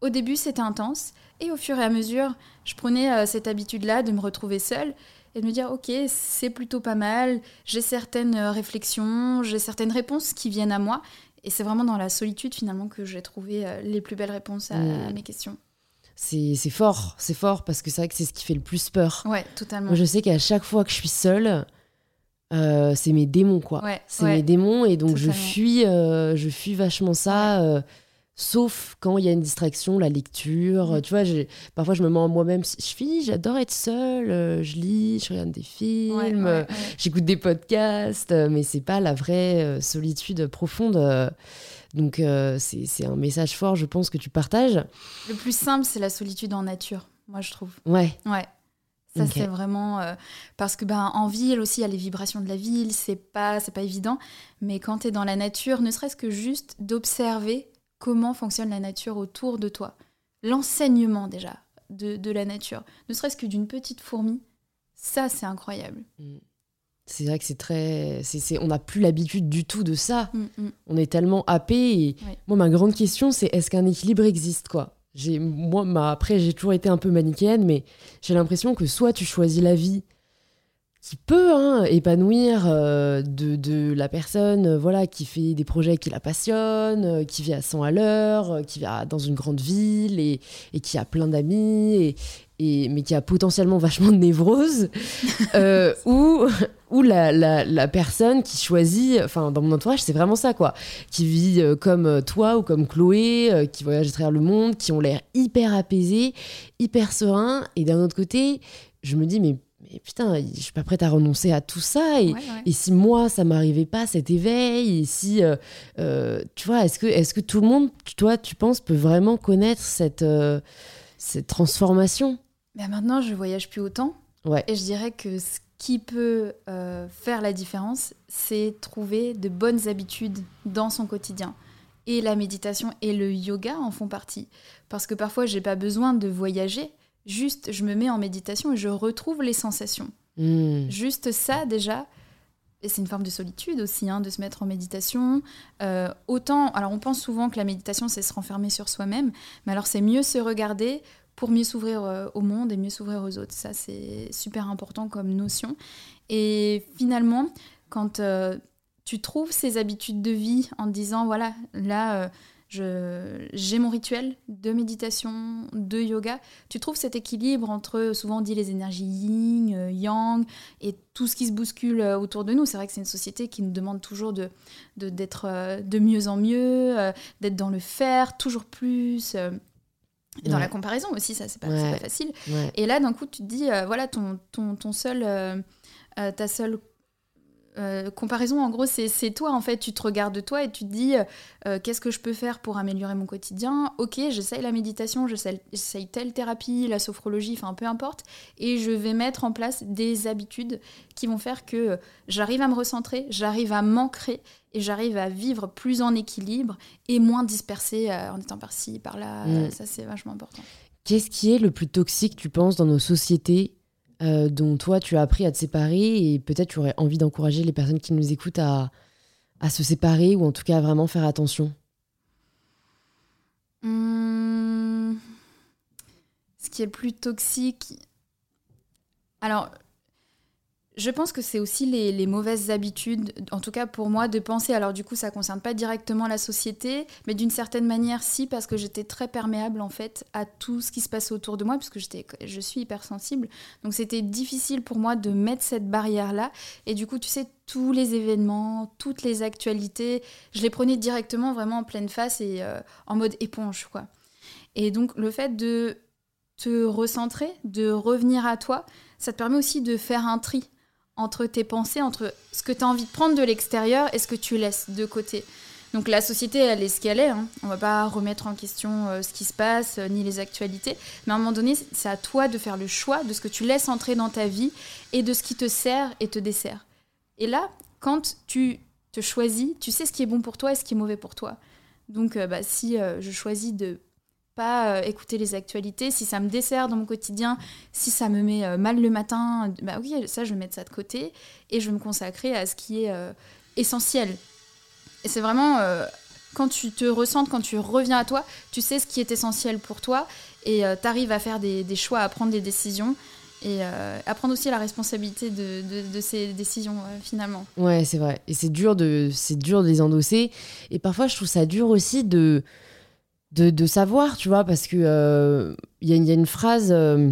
Au début, c'était intense. Et au fur et à mesure, je prenais euh, cette habitude-là de me retrouver seule et de me dire, OK, c'est plutôt pas mal. J'ai certaines euh, réflexions, j'ai certaines réponses qui viennent à moi. Et c'est vraiment dans la solitude, finalement, que j'ai trouvé euh, les plus belles réponses à, Mm. à mes questions. C'est c'est fort, c'est fort parce que c'est vrai que c'est ce qui fait le plus peur. Ouais, totalement. Moi, je sais qu'à chaque fois que je suis seule, euh, c'est mes démons, quoi. Ouais, c'est ouais. mes démons et donc je fuis, euh, je fuis vachement ça. euh, sauf quand il y a une distraction, la lecture. Mm. Tu vois, parfois je me mens à moi-même. Je finis, j'adore être seule. je lis, je regarde des films, Ouais, j'écoute des podcasts, mais c'est pas la vraie solitude profonde. donc c'est c'est un message fort, je pense, que tu partages. Le plus simple, c'est la solitude en nature, moi, je trouve. Ouais. Ouais. Ça, c'est vraiment. euh, parce que, ben, en ville aussi, il y a les vibrations de la ville, c'est pas, c'est pas évident. Mais quand tu es dans la nature, ne serait-ce que juste d'observer comment fonctionne la nature autour de toi. L'enseignement, déjà, de, de la nature. Ne serait-ce que d'une petite fourmi, ça, c'est incroyable. C'est vrai que c'est très. c'est c'est- on n'a plus l'habitude du tout de ça. Mm, mm. On est tellement happé. Et moi, ma grande question, c'est est-ce qu'un équilibre existe, quoi? J'ai, moi, après, j'ai toujours été un peu manichéenne, mais j'ai l'impression que soit tu choisis la vie qui peut hein, épanouir euh, de, de la personne euh, voilà, qui fait des projets qui la passionnent, euh, qui vit à 100 à l'heure, qui va dans une grande ville et, qui a plein d'amis, et, mais qui a potentiellement vachement de névrose, <laughs> euh, ou, ou la, la, la personne qui choisit, enfin dans mon entourage c'est vraiment ça quoi, qui vit euh, comme euh, toi ou comme Chloé, euh, qui voyage à travers le monde, qui ont l'air hyper apaisés, hyper sereins, et d'un autre côté je me dis mais, mais putain je suis pas prête à renoncer à tout ça, et, Ouais, ouais. et si moi, ça m'arrivait pas cet éveil, et si, euh, euh, tu vois, est-ce que, est que tout le monde, toi, tu penses, peut vraiment connaître cette, euh, cette transformation? Mais maintenant, je voyage plus autant. Ouais. Et je dirais que ce qui peut euh, faire la différence, c'est trouver de bonnes habitudes dans son quotidien. Et la méditation et le yoga en font partie. Parce que parfois, j'ai pas besoin de voyager. Juste, je me mets en méditation et je retrouve les sensations. Hmm. Juste ça, déjà, et c'est une forme de solitude aussi, hein, de se mettre en méditation. Euh, autant, alors on pense souvent que la méditation, c'est se renfermer sur soi-même, mais alors c'est mieux se regarder pour mieux s'ouvrir euh, au monde et mieux s'ouvrir aux autres. Ça, c'est super important comme notion. Et finalement, quand euh, tu trouves ces habitudes de vie en te disant, voilà, là, euh, j'ai mon rituel de méditation, de yoga, tu trouves cet équilibre entre, souvent on dit les énergies yin, yang, et tout ce qui se bouscule autour de nous. C'est vrai que c'est une société qui nous demande toujours de d'être de, mieux en mieux, d'être dans le faire, toujours plus. Et dans Ouais. la comparaison aussi, ça, c'est pas, c'est Ouais. pas facile. Ouais. Et là, d'un coup, tu te dis, euh, voilà, ton, ton, ton seul, euh, euh, ta seule euh, comparaison, en gros, c'est toi, en fait. Tu te regardes toi et tu te dis, euh, qu'est-ce que je peux faire pour améliorer mon quotidien? Ok, j'essaye la méditation, j'essaye telle thérapie, la sophrologie, enfin, peu importe. Et je vais mettre en place des habitudes qui vont faire que j'arrive à me recentrer, j'arrive à m'ancrer et j'arrive à vivre plus en équilibre et moins dispersée euh, en étant par-ci, par-là. Mm. Ça, c'est vachement important. Qu'est-ce qui est le plus toxique, tu penses, dans nos sociétés euh, dont toi, tu as appris à te séparer et peut-être tu aurais envie d'encourager les personnes qui nous écoutent à, se séparer ou en tout cas à vraiment faire attention Hum, Ce qui est plus toxique. Alors, je pense que c'est aussi les, mauvaises habitudes, en tout cas pour moi, de penser. Alors du coup, ça ne concerne pas directement la société, mais d'une certaine manière, si, parce que j'étais très perméable en fait à tout ce qui se passait autour de moi, puisque je suis hypersensible. Donc c'était difficile pour moi de mettre cette barrière-là. Et du coup, tu sais, tous les événements, toutes les actualités, je les prenais directement vraiment en pleine face et euh, en mode éponge, quoi. Et donc le fait de te recentrer, de revenir à toi, ça te permet aussi de faire un tri entre tes pensées, entre ce que tu as envie de prendre de l'extérieur et ce que tu laisses de côté. Donc la société, elle est ce qu'elle est. Hein. On va pas remettre en question euh, ce qui se passe, euh, ni les actualités. Mais à un moment donné, c'est à toi de faire le choix de ce que tu laisses entrer dans ta vie et de ce qui te sert et te dessert. Et là, quand tu te choisis, tu sais ce qui est bon pour toi et ce qui est mauvais pour toi. Donc euh, bah, si je choisis de pas euh, écouter les actualités, si ça me dessert dans mon quotidien, si ça me met euh, mal le matin, bah oui, ça je vais mettre ça de côté et je vais me consacrer à ce qui est euh, essentiel. Et c'est vraiment quand tu te ressens, quand tu reviens à toi, tu sais ce qui est essentiel pour toi et tu arrives à faire des, choix, à prendre des décisions et à prendre aussi la responsabilité de, de, ces décisions finalement. Ouais, c'est vrai. Et c'est dur, de, dur de les endosser. Et parfois, je trouve ça dur aussi de de, savoir, tu vois, parce que il euh, y, a une phrase euh,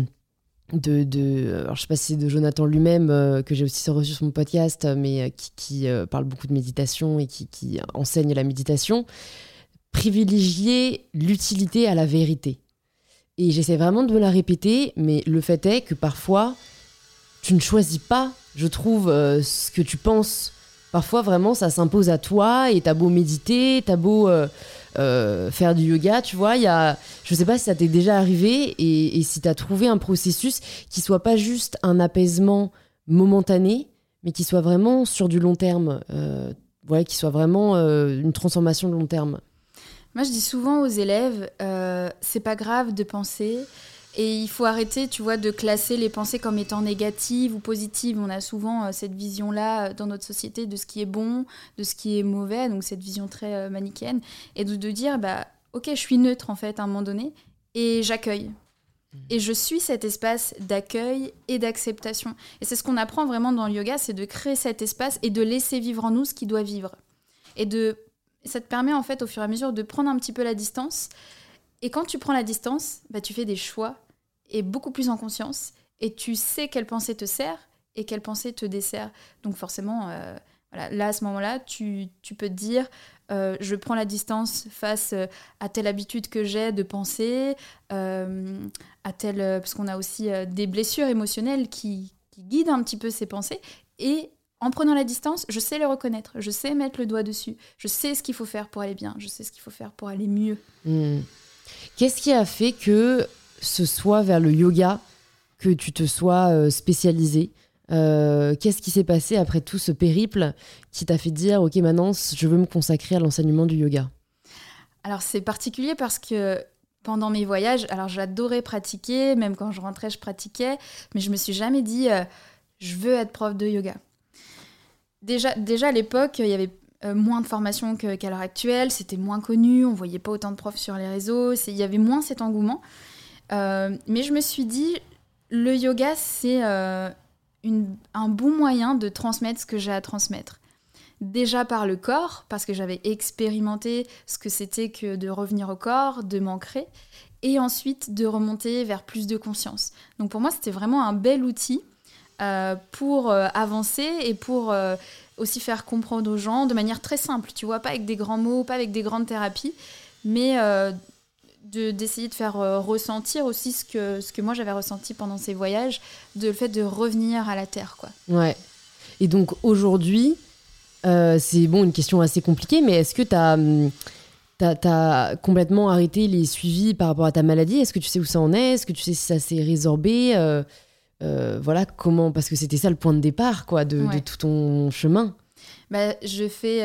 de, de alors je sais pas si c'est de Jonathan lui-même euh, que j'ai aussi reçu sur mon podcast, mais qui, parle beaucoup de méditation et qui, qui enseigne la méditation. Privilégier l'utilité à la vérité. Et j'essaie vraiment de me la répéter, mais le fait est que parfois, tu ne choisis pas, je trouve, ce que tu penses. Parfois, vraiment, ça s'impose à toi et t'as beau méditer, t'as beau euh, faire du yoga, tu vois. Il y a, je sais pas si ça t'est déjà arrivé et, si tu as trouvé un processus qui soit pas juste un apaisement momentané, mais qui soit vraiment sur du long terme. Euh, qui soit vraiment euh, une transformation de long terme. Moi, je dis souvent aux élèves, c'est pas grave de penser. Et il faut arrêter, tu vois, de classer les pensées comme étant négatives ou positives. On a souvent euh, cette vision-là euh, dans notre société de ce qui est bon, de ce qui est mauvais, donc cette vision très euh, manichéenne. Et de, de, dire, bah, ok, je suis neutre en fait à un moment donné, et j'accueille. Mmh. Et je suis cet espace d'accueil et d'acceptation. Et c'est ce qu'on apprend vraiment dans le yoga, c'est de créer cet espace et de laisser vivre en nous ce qui doit vivre. Et de, ça te permet en fait au fur et à mesure de prendre un petit peu la distance. Et quand tu prends la distance, bah, tu fais des choix et beaucoup plus en conscience et tu sais quelle pensée te sert et quelle pensée te dessert. Donc forcément, euh, voilà, là à ce moment-là, tu, tu, peux te dire, euh, je prends la distance face euh, à telle habitude que j'ai de penser, à telle, parce qu'on a aussi des blessures émotionnelles qui, qui, guident un petit peu ces pensées. Et en prenant la distance, je sais les reconnaître, je sais mettre le doigt dessus, je sais ce qu'il faut faire pour aller bien, je sais ce qu'il faut faire pour aller mieux. Hmm. Qu'est-ce qui a fait que ce soit vers le yoga que tu te sois euh, spécialisé euh, Qu'est-ce qui s'est passé après tout ce périple qui t'a fait dire, ok, maintenant, je veux me consacrer à l'enseignement du yoga? Alors, c'est particulier parce que pendant mes voyages, alors j'adorais pratiquer, même quand je rentrais, je pratiquais, mais je me suis jamais dit, euh, je veux être prof de yoga. Déjà, déjà à l'époque, il y avait moins de formations qu'à l'heure actuelle, c'était moins connu, on voyait pas autant de profs sur les réseaux, il y avait moins cet engouement. Euh, mais je me suis dit, le yoga, c'est euh, un bon moyen de transmettre ce que j'ai à transmettre. Déjà par le corps, parce que j'avais expérimenté ce que c'était que de revenir au corps, de m'ancrer, et ensuite de remonter vers plus de conscience. Donc pour moi, c'était vraiment un bel outil euh, pour avancer et pour aussi faire comprendre aux gens de manière très simple, tu vois, pas avec des grands mots, pas avec des grandes thérapies, mais d'essayer de, faire euh, ressentir aussi ce que, ce que moi j'avais ressenti pendant ces voyages, de le fait de revenir à la terre. Quoi. Ouais. Et donc aujourd'hui, euh, c'est bon, une question assez compliquée, mais est-ce que tu as, hum, as, complètement arrêté les suivis par rapport à ta maladie? Est-ce que tu sais où ça en est? Est-ce que tu sais si ça s'est résorbé? Euh, Voilà, comment Parce que c'était ça le point de départ quoi, de, de tout ton chemin. Bah, je fais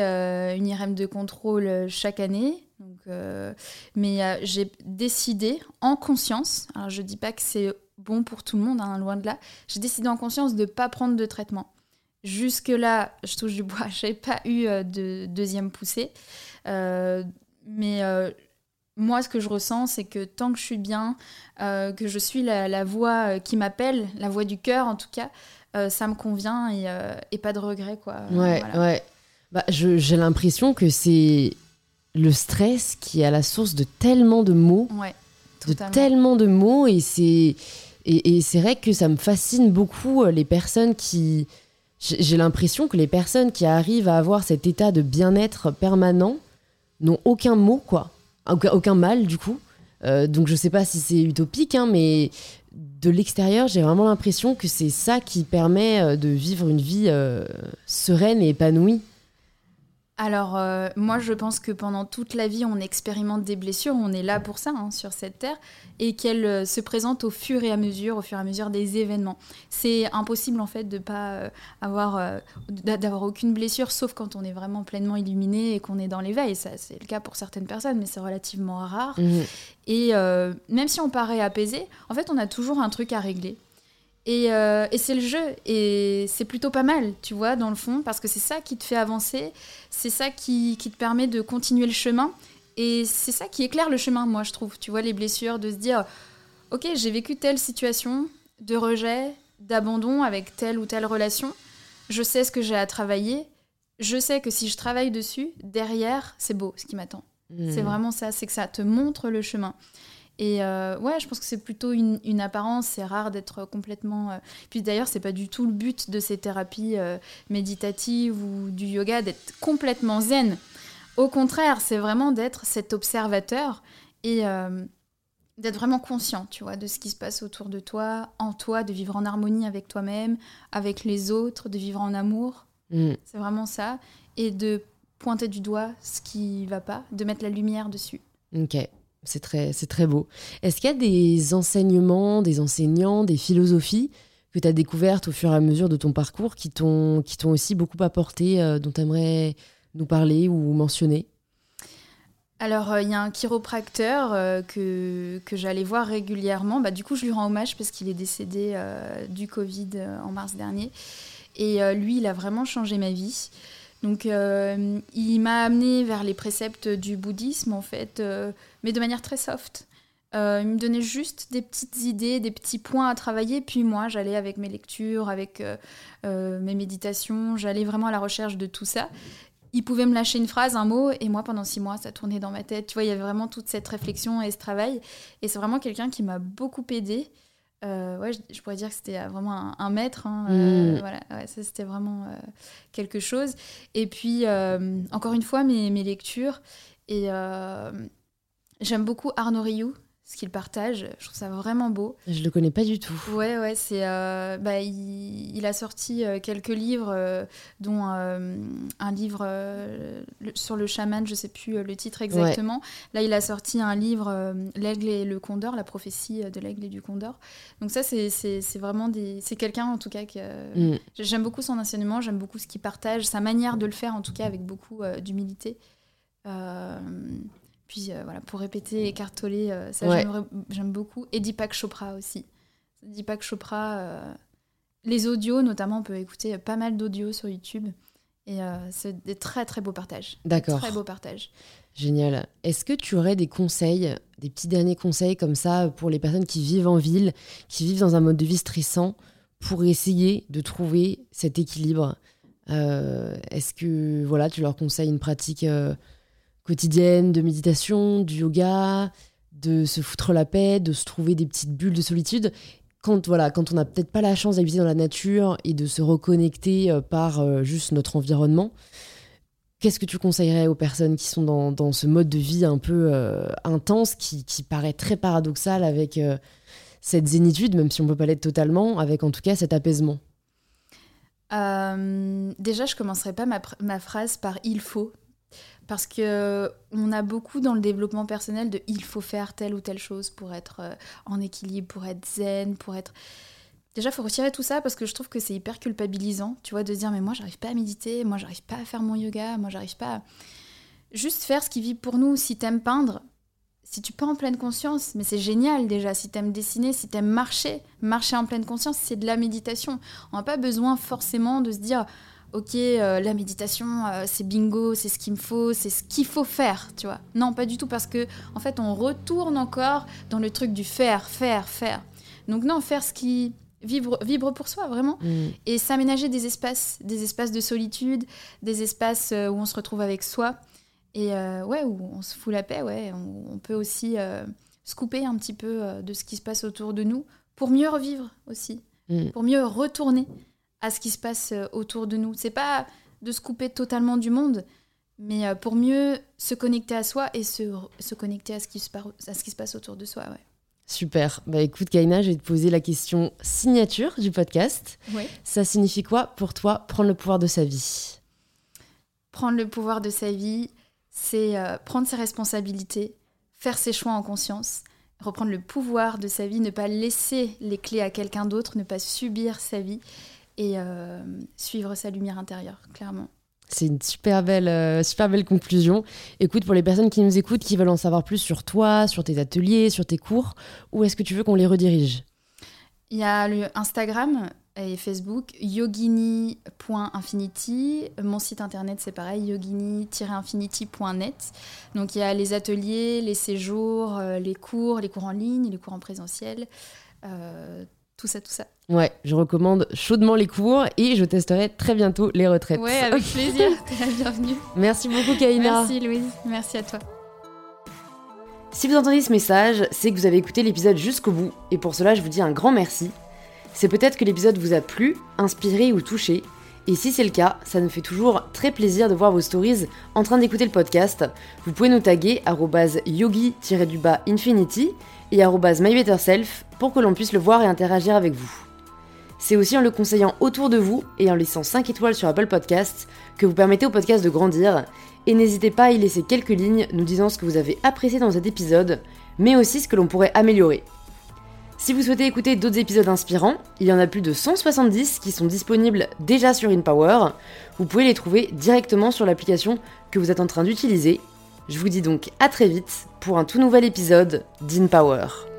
une IRM de contrôle chaque année. Donc, euh, mais euh, j'ai décidé en conscience, alors je dis pas que c'est bon pour tout le monde, hein, loin de là, j'ai décidé en conscience de ne pas prendre de traitement. Jusque-là, je touche du bois, <laughs> j'ai pas eu euh, de deuxième poussée. mais moi, ce que je ressens, c'est que tant que je suis bien, euh, que je suis la, voix qui m'appelle, la voix du cœur en tout cas, ça me convient et, pas de regret. Quoi. Ouais, ouais. Bah, j'ai l'impression que c'est le stress qui est à la source de tellement de mots. Ouais, de tellement de mots et c'est et, c'est vrai que ça me fascine beaucoup les personnes qui j'ai l'impression que les personnes qui arrivent à avoir cet état de bien-être permanent n'ont aucun mot, quoi. Aucun, mal, du coup. Euh, donc je sais pas si c'est utopique, hein, mais de l'extérieur, j'ai vraiment l'impression que c'est ça qui permet euh, de vivre une vie euh, sereine et épanouie. Alors, euh, moi, je pense que pendant toute la vie, on expérimente des blessures, on est là pour ça, hein, sur cette terre, et qu'elles euh, se présentent au fur et à mesure, au fur et à mesure des événements. C'est impossible, en fait, de pas euh, avoir, d'avoir aucune blessure, sauf quand on est vraiment pleinement illuminé et qu'on est dans l'éveil. Ça, c'est le cas pour certaines personnes, mais c'est relativement rare. Mmh. Et même si on paraît apaisé, en fait, on a toujours un truc à régler. Euh, et, c'est le jeu. Et c'est plutôt pas mal, tu vois, dans le fond, parce que c'est ça qui te fait avancer, c'est ça qui, te permet de continuer le chemin. Et c'est ça qui éclaire le chemin, moi, je trouve. Tu vois, les blessures, de se dire, ok, j'ai vécu telle situation de rejet, d'abandon avec telle ou telle relation. Je sais ce que j'ai à travailler. Je sais que si je travaille dessus, derrière, c'est beau ce qui m'attend. Hmm. C'est vraiment ça, c'est que ça te montre le chemin. Et euh, ouais, je pense que c'est plutôt une, apparence. C'est rare d'être complètement. Euh, puis d'ailleurs, c'est pas du tout le but de ces thérapies euh, méditatives ou du yoga d'être complètement zen. Au contraire, c'est vraiment d'être cet observateur et d'être vraiment conscient, tu vois, de ce qui se passe autour de toi, en toi, de vivre en harmonie avec toi-même, avec les autres, de vivre en amour. Mm. C'est vraiment ça. Et de pointer du doigt ce qui va pas, de mettre la lumière dessus. Ok. C'est très, c'est très beau. Est-ce qu'il y a des enseignements, des enseignants, des philosophies que tu as découvertes au fur et à mesure de ton parcours qui t'ont, qui t'ont aussi beaucoup apporté, euh, dont tu aimerais nous parler ou mentionner? Alors, euh, il y a un chiropracteur euh, que, que j'allais voir régulièrement. Bah, du coup, je lui rends hommage parce qu'il est décédé du Covid en mars dernier. Et lui, il a vraiment changé ma vie. Donc, euh, il m'a amené vers les préceptes du bouddhisme, en fait, euh, mais de manière très soft. Euh, il me donnait juste des petites idées, des petits points à travailler, puis moi, j'allais avec mes lectures, avec mes méditations, j'allais vraiment à la recherche de tout ça. Il pouvait me lâcher une phrase, un mot, et moi, pendant six mois, ça tournait dans ma tête. Tu vois, il y avait vraiment toute cette réflexion et ce travail. Et c'est vraiment quelqu'un qui m'a beaucoup aidée. Euh, ouais, je, pourrais dire que c'était euh, vraiment un, maître. Hein, euh, mm. voilà, ça c'était vraiment quelque chose. Et puis, encore une fois, mes, mes lectures. Et j'aime beaucoup Arnaud Rioux, ce qu'il partage. Je trouve ça vraiment beau. Je le connais pas du tout. Ouais, ouais, c'est. Euh, bah, il, a sorti euh, quelques livres, euh, dont un livre sur le chaman, je sais plus le titre exactement. Là, il a sorti un livre, L'aigle et le condor, la prophétie de l'aigle et du condor. Donc, ça, c'est vraiment des. C'est quelqu'un, en tout cas, que. Mm. J'aime beaucoup son enseignement, j'aime beaucoup ce qu'il partage, sa manière de le faire, en tout cas, avec beaucoup d'humilité. Puis euh, voilà, pour répéter, écartoler, euh, ça j'aime beaucoup. Et Deepak Chopra aussi. Deepak Chopra, euh, les audios notamment, on peut écouter pas mal d'audios sur YouTube. Et c'est des très très beaux partages. D'accord. Très beaux partages. Génial. Est-ce que tu aurais des conseils, des petits derniers conseils comme ça pour les personnes qui vivent en ville, qui vivent dans un mode de vie stressant, pour essayer de trouver cet équilibre? Est-ce que voilà, tu leur conseilles une pratique quotidienne de méditation, du yoga, de se foutre la paix, de se trouver des petites bulles de solitude. Quand, voilà, quand on n'a peut-être pas la chance d'habiter dans la nature et de se reconnecter euh, par euh, juste notre environnement, qu'est-ce que tu conseillerais aux personnes qui sont dans, ce mode de vie un peu euh, intense, qui, paraît très paradoxal avec cette zénitude, même si on ne peut pas l'être totalement, avec en tout cas cet apaisement? Déjà, je commencerai pas ma, ma, phrase par il faut parce que on a beaucoup dans le développement personnel de il faut faire telle ou telle chose pour être euh, en équilibre, pour être zen, pour être Déjà, faut retirer tout ça parce que je trouve que c'est hyper culpabilisant, tu vois, de dire mais moi j'arrive pas à méditer, moi j'arrive pas à faire mon yoga, moi j'arrive pas à juste faire ce qui vit pour nous. Si t'aimes peindre, si tu peux en pleine conscience, mais c'est génial déjà. Si t'aimes dessiner, si t'aimes marcher, marcher en pleine conscience, c'est de la méditation. On n'a pas besoin forcément de se dire ok, euh, la méditation, euh, c'est bingo, c'est ce qu'il me faut, c'est ce qu'il faut faire, tu vois. Non, pas du tout, parce que en fait, on retourne encore dans le truc du faire, faire, faire. Donc non, faire ce qui vivre, vivre pour soi, vraiment. Mm. Et s'aménager des espaces, des espaces de solitude, des espaces euh, où on se retrouve avec soi. Et ouais, où on se fout la paix, ouais. On, on peut aussi se couper un petit peu de ce qui se passe autour de nous pour mieux revivre aussi, Mm. pour mieux retourner à ce qui se passe euh, autour de nous. C'est pas de se couper totalement du monde, mais euh, pour mieux se connecter à soi et se, se connecter à ce, qui se par- à ce qui se passe autour de soi. Ouais. Super. Bah écoute, Kaina, je vais te poser la question signature du podcast. Ouais. Ça signifie quoi pour toi prendre le pouvoir de sa vie? Prendre le pouvoir de sa vie, c'est euh, prendre ses responsabilités, faire ses choix en conscience, reprendre le pouvoir de sa vie, ne pas laisser les clés à quelqu'un d'autre, ne pas subir sa vie et euh, suivre sa lumière intérieure, clairement. C'est une super belle, euh, super belle conclusion. Écoute, pour les personnes qui nous écoutent, qui veulent en savoir plus sur toi, sur tes ateliers, sur tes cours, où est-ce que tu veux qu'on les redirige? Il y a le Instagram et Facebook, yogini.infinity. Mon site internet, c'est pareil, yogini-infinity.net. Donc il y a les ateliers, les séjours, euh, les cours, les cours en ligne, les cours en présentiel. euh, tout ça, tout ça. Ouais, je recommande chaudement les cours et je testerai très bientôt les retraites. Ouais, avec <laughs> plaisir. T'es la bienvenue. Merci beaucoup, Kaina. Merci Louise. Merci à toi. Si vous entendez ce message, c'est que vous avez écouté l'épisode jusqu'au bout, et pour cela je vous dis un grand merci. C'est peut-être que l'épisode vous a plu, inspiré ou touché, et si c'est le cas, ça nous fait toujours très plaisir de voir vos stories en train d'écouter le podcast. Vous pouvez nous taguer arobase yogi-du-bas infinity et mybetterself pour que l'on puisse le voir et interagir avec vous. C'est aussi en le conseillant autour de vous et en laissant 5 étoiles sur Apple Podcasts que vous permettez au podcast de grandir. Et n'hésitez pas à y laisser quelques lignes nous disant ce que vous avez apprécié dans cet épisode, mais aussi ce que l'on pourrait améliorer. Si vous souhaitez écouter d'autres épisodes inspirants, il y en a plus de 170 qui sont disponibles déjà sur InPower. Vous pouvez les trouver directement sur l'application que vous êtes en train d'utiliser. Je vous dis donc à très vite pour un tout nouvel épisode d'InPower.